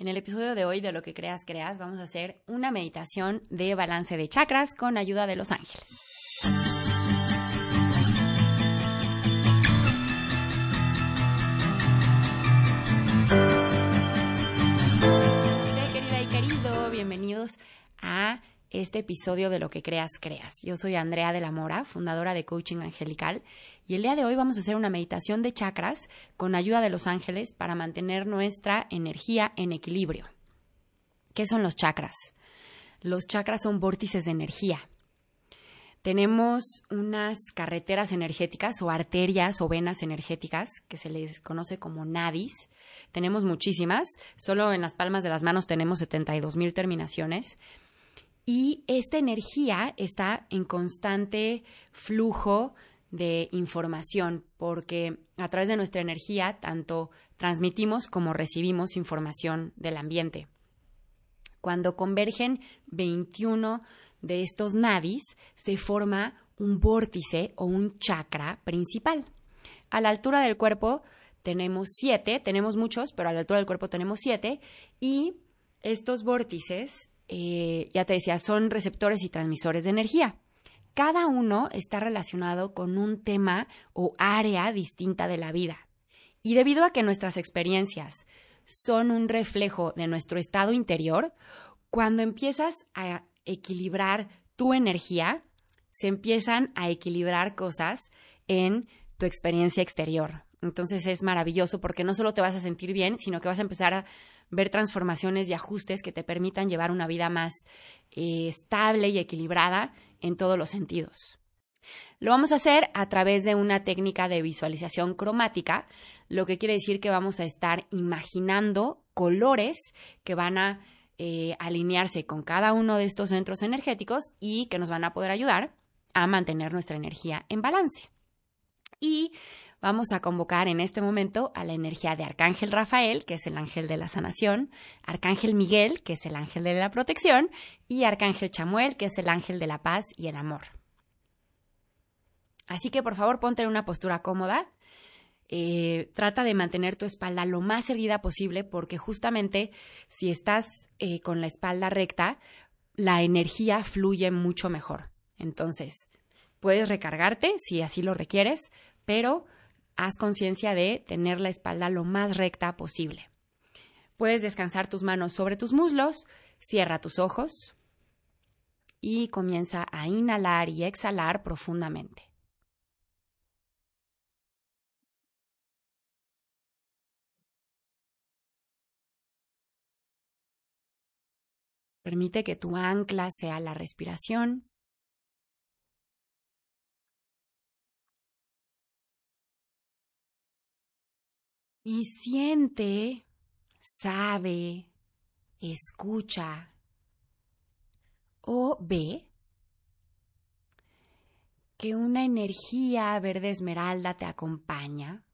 En el episodio de hoy de Lo que creas, creas, vamos a hacer una meditación de balance de chakras con ayuda de los ángeles. Querida y querido, bienvenidos a este episodio de Lo que creas, creas. Yo soy Andrea de la Mora, fundadora de Coaching Angelical, y el día de hoy vamos a hacer una meditación de chakras con ayuda de los ángeles para mantener nuestra energía en equilibrio. ¿Qué son los chakras? Los chakras son vórtices de energía. Tenemos unas carreteras energéticas o arterias o venas energéticas que se les conoce como nadis. Tenemos muchísimas, solo en las palmas de las manos tenemos 72 mil terminaciones y esta energía está en constante flujo de información, porque a través de nuestra energía tanto transmitimos como recibimos información del ambiente. Cuando convergen 21 de estos nadis, se forma un vórtice o un chakra principal. A la altura del cuerpo tenemos siete, tenemos muchos, pero a la altura del cuerpo tenemos siete, y estos vórtices eh, ya te decía, son receptores y transmisores de energía. Cada uno está relacionado con un tema o área distinta de la vida. Y debido a que nuestras experiencias son un reflejo de nuestro estado interior, cuando empiezas a equilibrar tu energía, se empiezan a equilibrar cosas en tu experiencia exterior. Entonces es maravilloso porque no solo te vas a sentir bien, sino que vas a empezar a ver transformaciones y ajustes que te permitan llevar una vida más eh, estable y equilibrada en todos los sentidos. Lo vamos a hacer a través de una técnica de visualización cromática, lo que quiere decir que vamos a estar imaginando colores que van a eh, alinearse con cada uno de estos centros energéticos y que nos van a poder ayudar a mantener nuestra energía en balance. Y Vamos a convocar en este momento a la energía de Arcángel Rafael, que es el ángel de la sanación, Arcángel Miguel, que es el ángel de la protección, y Arcángel Chamuel, que es el ángel de la paz y el amor. Así que por favor ponte en una postura cómoda. Eh, trata de mantener tu espalda lo más erguida posible porque justamente si estás eh, con la espalda recta, la energía fluye mucho mejor. Entonces, puedes recargarte si así lo requieres, pero haz conciencia de tener la espalda lo más recta posible. Puedes descansar tus manos sobre tus muslos, cierra tus ojos y comienza a inhalar y exhalar profundamente. Permite que tu ancla sea la respiración y siente, sabe, escucha o ve que una energía verde esmeralda te acompaña.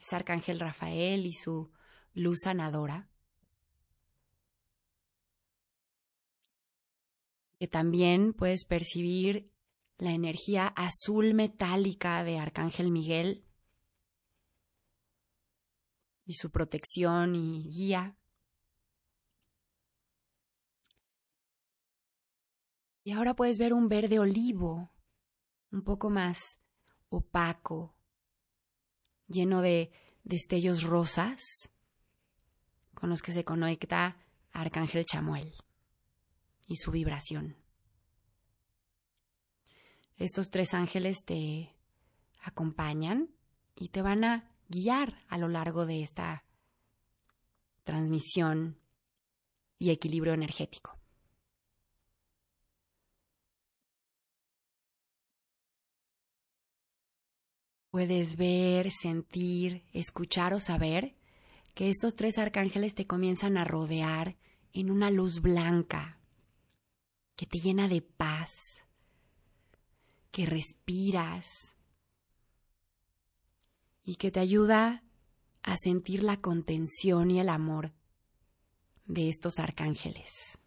Es Arcángel Rafael y su luz sanadora. Que también puedes percibir la energía azul metálica de Arcángel Miguel y su protección y guía. Y ahora puedes ver un verde olivo, un poco más opaco, lleno de destellos rosas, con los que se conecta Arcángel Chamuel y su vibración. Estos tres ángeles te acompañan y te van a guiar a lo largo de esta transmisión y equilibrio energético. Puedes ver, sentir, escuchar o saber que estos tres arcángeles te comienzan a rodear en una luz blanca que te llena de paz, que respiras, y que te ayuda a sentir la contención y el amor de estos arcángeles.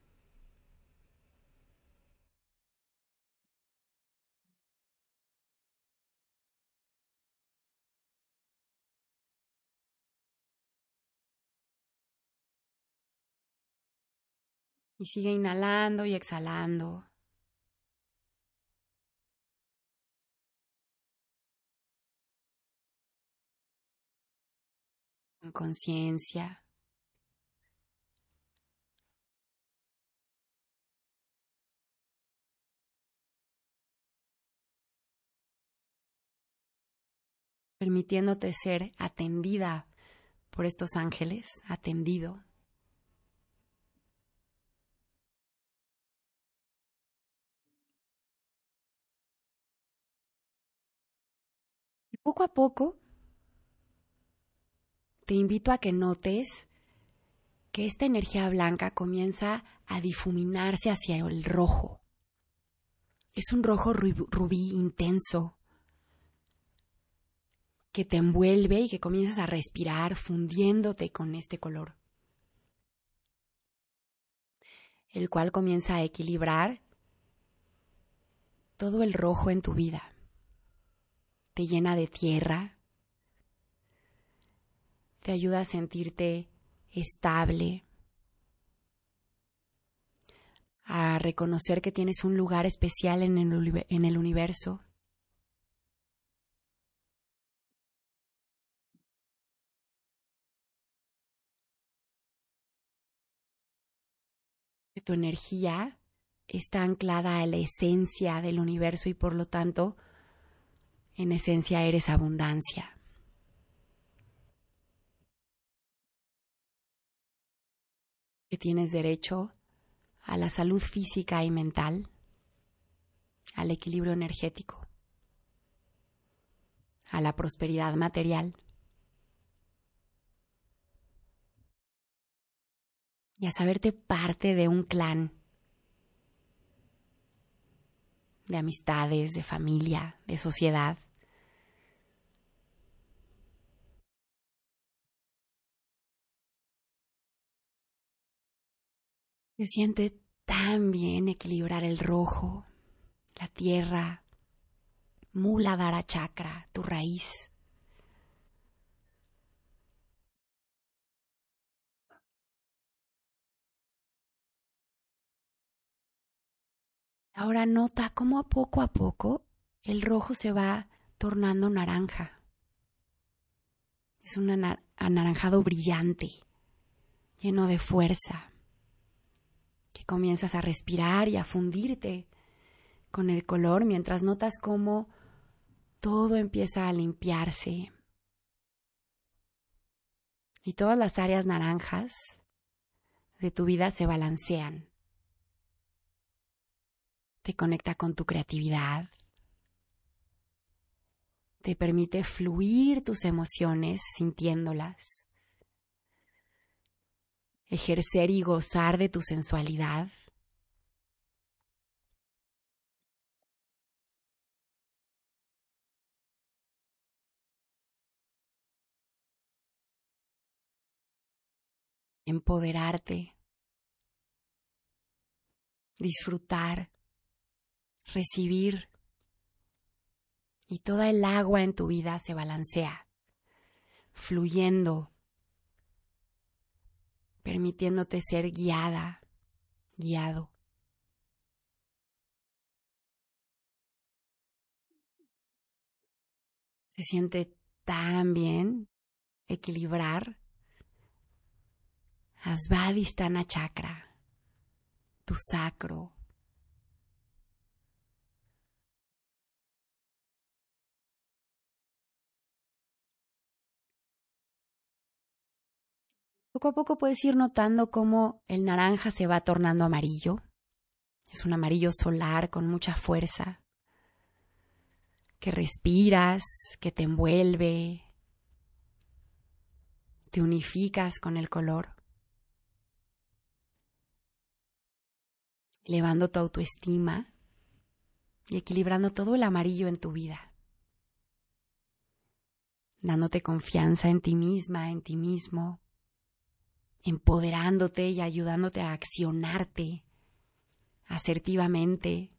Y sigue inhalando y exhalando. Con conciencia. permitiéndote ser atendida por estos ángeles, atendido. Y poco a poco te invito a que notes que esta energía blanca comienza a difuminarse hacia el rojo. Es un rojo rubí intenso, que te envuelve y que comienzas a respirar fundiéndote con este color, el cual comienza a equilibrar todo el rojo en tu vida. Te llena de tierra, te ayuda a sentirte estable, a reconocer que tienes un lugar especial en el, en el universo tu energía está anclada a la esencia del universo y por lo tanto, en esencia eres abundancia. Que tienes derecho a la salud física y mental, al equilibrio energético, a la prosperidad material y a saberte parte de un clan, de amistades, de familia, de sociedad. Se siente tan bien equilibrar el rojo, la tierra, Mula Dara Chakra, tu raíz. Ahora nota cómo a poco a poco el rojo se va tornando naranja. Es un anaranjado brillante, lleno de fuerza, comienzas a respirar y a fundirte con el color mientras notas cómo todo empieza a limpiarse. Y todas las áreas naranjas de tu vida se balancean. Te conecta con tu creatividad, te permite fluir tus emociones sintiéndolas, ejercer y gozar de tu sensualidad. empoderarte, disfrutar. Recibir. Y toda el agua en tu vida se balancea, fluyendo, permitiéndote ser guiada, guiado. Se siente tan bien equilibrar Asvadhisthana Chakra, tu sacro, Poco a poco puedes ir notando cómo el naranja se va tornando amarillo. Es un amarillo solar con mucha fuerza, que respiras, que te envuelve, te unificas con el color, elevando tu autoestima y equilibrando todo el amarillo en tu vida, dándote confianza en ti misma, en ti mismo, empoderándote y ayudándote a accionarte asertivamente,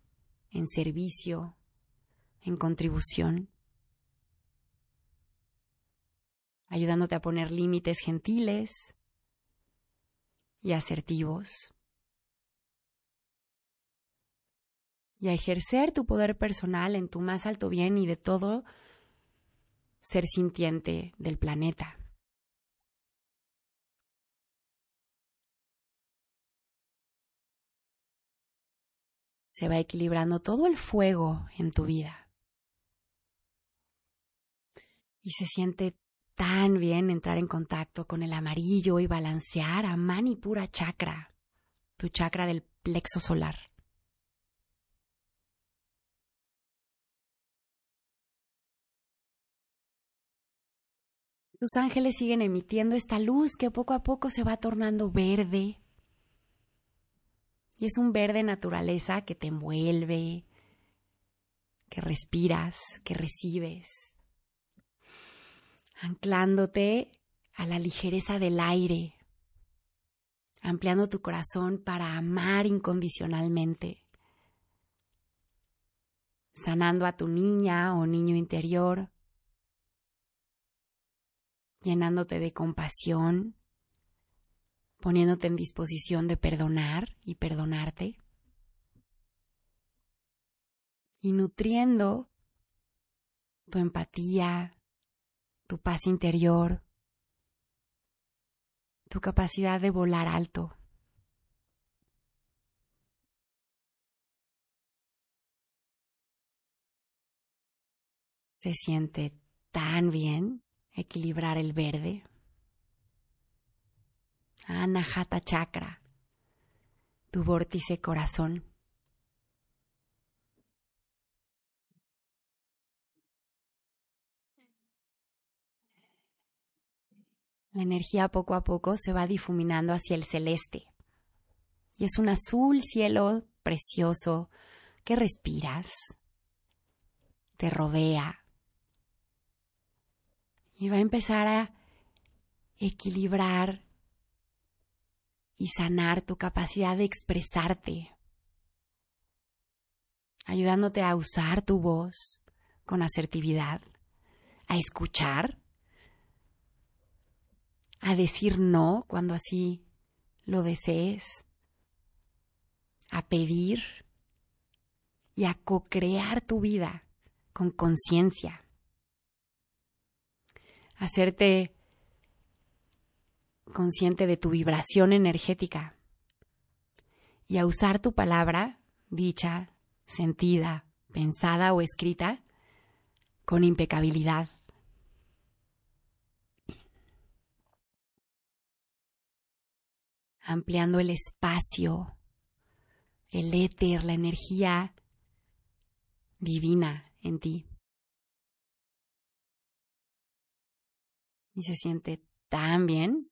en servicio, en contribución, ayudándote a poner límites gentiles y asertivos, y a ejercer tu poder personal en tu más alto bien y de todo ser sintiente del planeta. Se va equilibrando todo el fuego en tu vida. Y se siente tan bien entrar en contacto con el amarillo y balancear a Manipura Chakra, tu chakra del plexo solar. Los ángeles siguen emitiendo esta luz que poco a poco se va tornando verde. Y es un verde naturaleza que te envuelve, que respiras, que recibes, anclándote a la ligereza del aire, ampliando tu corazón para amar incondicionalmente, sanando a tu niña o niño interior, llenándote de compasión, poniéndote en disposición de perdonar y perdonarte, y nutriendo tu empatía, tu paz interior, tu capacidad de volar alto. Se siente tan bien equilibrar el verde. Anahata Chakra, tu vórtice corazón. La energía poco a poco se va difuminando hacia el celeste. Y es un azul cielo precioso que respiras, te rodea, y va a empezar a equilibrar y sanar tu capacidad de expresarte, ayudándote a usar tu voz con asertividad, a escuchar, a decir no cuando así lo desees, a pedir y a co-crear tu vida con conciencia. Hacerte consciente de tu vibración energética y a usar tu palabra, dicha, sentida, pensada o escrita, con impecabilidad. Ampliando el espacio, el éter, la energía divina en ti. y se siente tan bien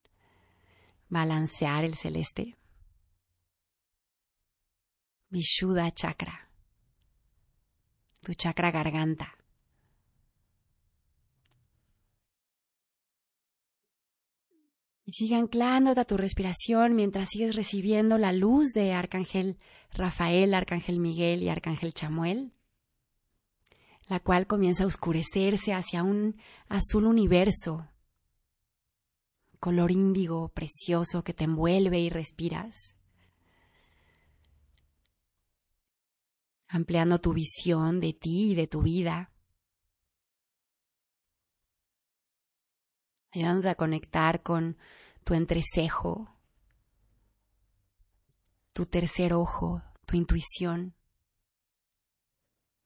balancear el celeste. Vishuddha chakra, tu chakra garganta. Y sigue anclándote a tu respiración mientras sigues recibiendo la luz de Arcángel Rafael, Arcángel Miguel y Arcángel Chamuel, la cual comienza a oscurecerse hacia un azul universo color índigo precioso que te envuelve y respiras. Ampliando tu visión de ti y de tu vida. Ayudándote a conectar con tu entrecejo, tu tercer ojo, tu intuición.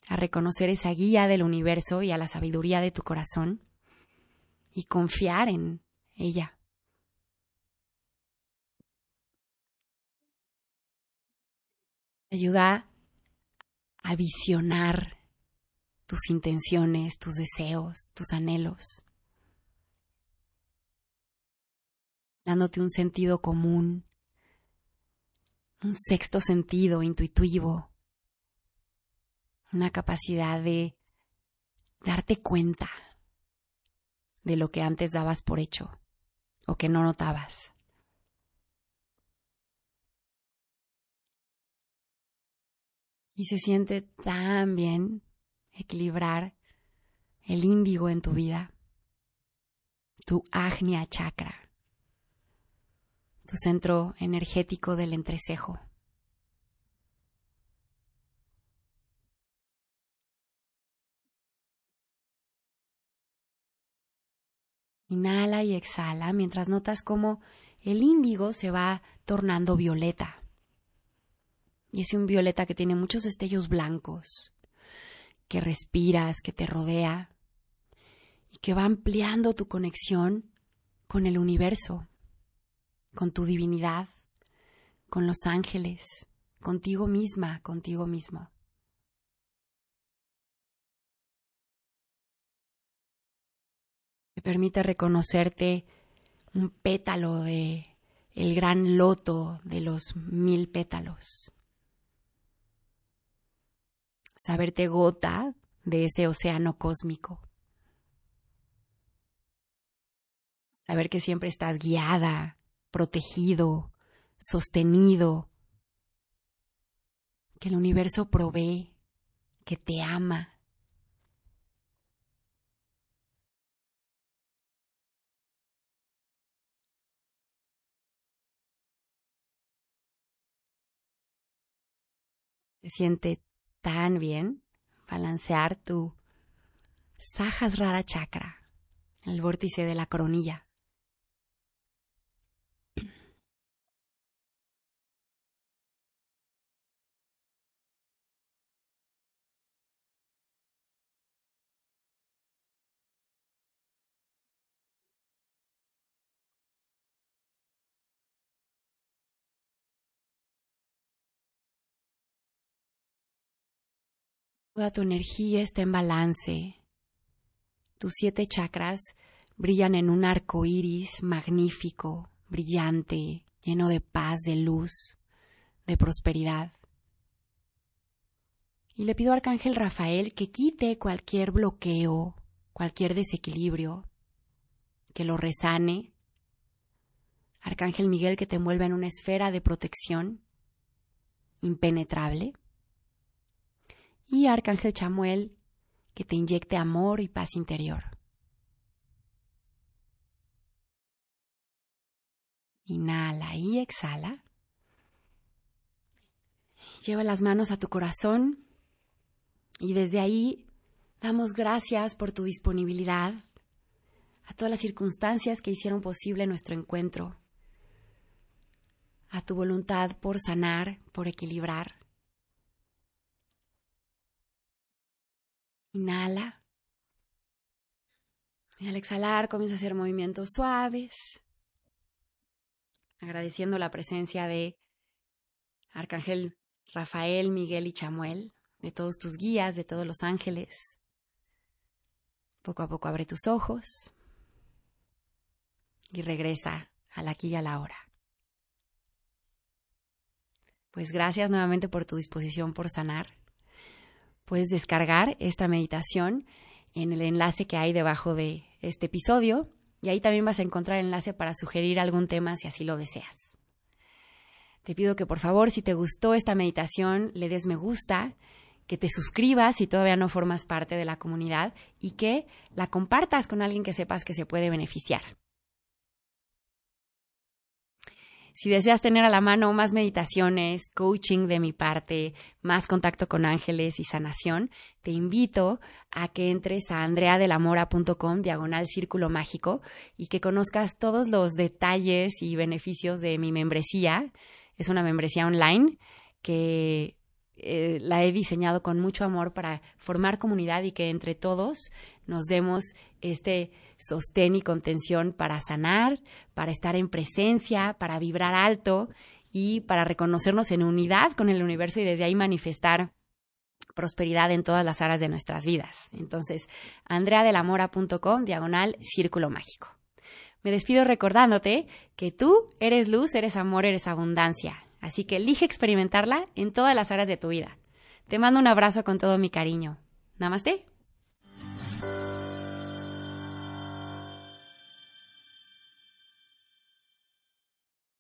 A reconocer esa guía del universo y a la sabiduría de tu corazón y confiar en ella. Ayuda a visionar tus intenciones, tus deseos, tus anhelos, dándote un sentido común, un sexto sentido intuitivo, una capacidad de darte cuenta de lo que antes dabas por hecho o que no notabas. Y se siente tan bien equilibrar el índigo en tu vida, tu agnia chakra, tu centro energético del entrecejo. Inhala y exhala mientras notas cómo el índigo se va tornando violeta. Y es un violeta que tiene muchos destellos blancos, que respiras, que te rodea y que va ampliando tu conexión con el universo, con tu divinidad, con los ángeles, contigo misma, contigo mismo. Te permite reconocerte un pétalo de el gran loto de los mil pétalos. Saberte gota de ese océano cósmico. Saber que siempre estás guiada, protegido, sostenido, que el universo provee, que te ama, siente tan bien balancear tu Sahasrara chakra, el vórtice de la coronilla. Toda tu energía está en balance. Tus siete chakras brillan en un arco iris magnífico, brillante, lleno de paz, de luz, de prosperidad. Y le pido al Arcángel Rafael que quite cualquier bloqueo, cualquier desequilibrio, que lo resane. Arcángel Miguel que te envuelva en una esfera de protección impenetrable y Arcángel Chamuel, que te inyecte amor y paz interior. Inhala y exhala. Lleva las manos a tu corazón y desde ahí damos gracias por tu disponibilidad a todas las circunstancias que hicieron posible nuestro encuentro, a tu voluntad por sanar, por equilibrar. Inhala. Y al exhalar comienza a hacer movimientos suaves, agradeciendo la presencia de Arcángel Rafael, Miguel y Chamuel, de todos tus guías, de todos los ángeles. Poco a poco abre tus ojos y regresa al aquí y a la hora. Pues gracias nuevamente por tu disposición por sanar puedes descargar esta meditación en el enlace que hay debajo de este episodio y ahí también vas a encontrar enlace para sugerir algún tema si así lo deseas. Te pido que por favor, si te gustó esta meditación, le des me gusta, que te suscribas si todavía no formas parte de la comunidad y que la compartas con alguien que sepas que se puede beneficiar. Si deseas tener a la mano más meditaciones, coaching de mi parte, más contacto con ángeles y sanación, te invito a que entres a andreadelamora.com diagonal círculo mágico y que conozcas todos los detalles y beneficios de mi membresía. Es una membresía online que eh, la he diseñado con mucho amor para formar comunidad y que entre todos nos demos este sostén y contención para sanar, para estar en presencia, para vibrar alto y para reconocernos en unidad con el universo y desde ahí manifestar prosperidad en todas las áreas de nuestras vidas. Entonces, andreadelamora.com, diagonal, círculo mágico. Me despido recordándote que tú eres luz, eres amor, eres abundancia. Así que elige experimentarla en todas las áreas de tu vida. Te mando un abrazo con todo mi cariño. Namaste.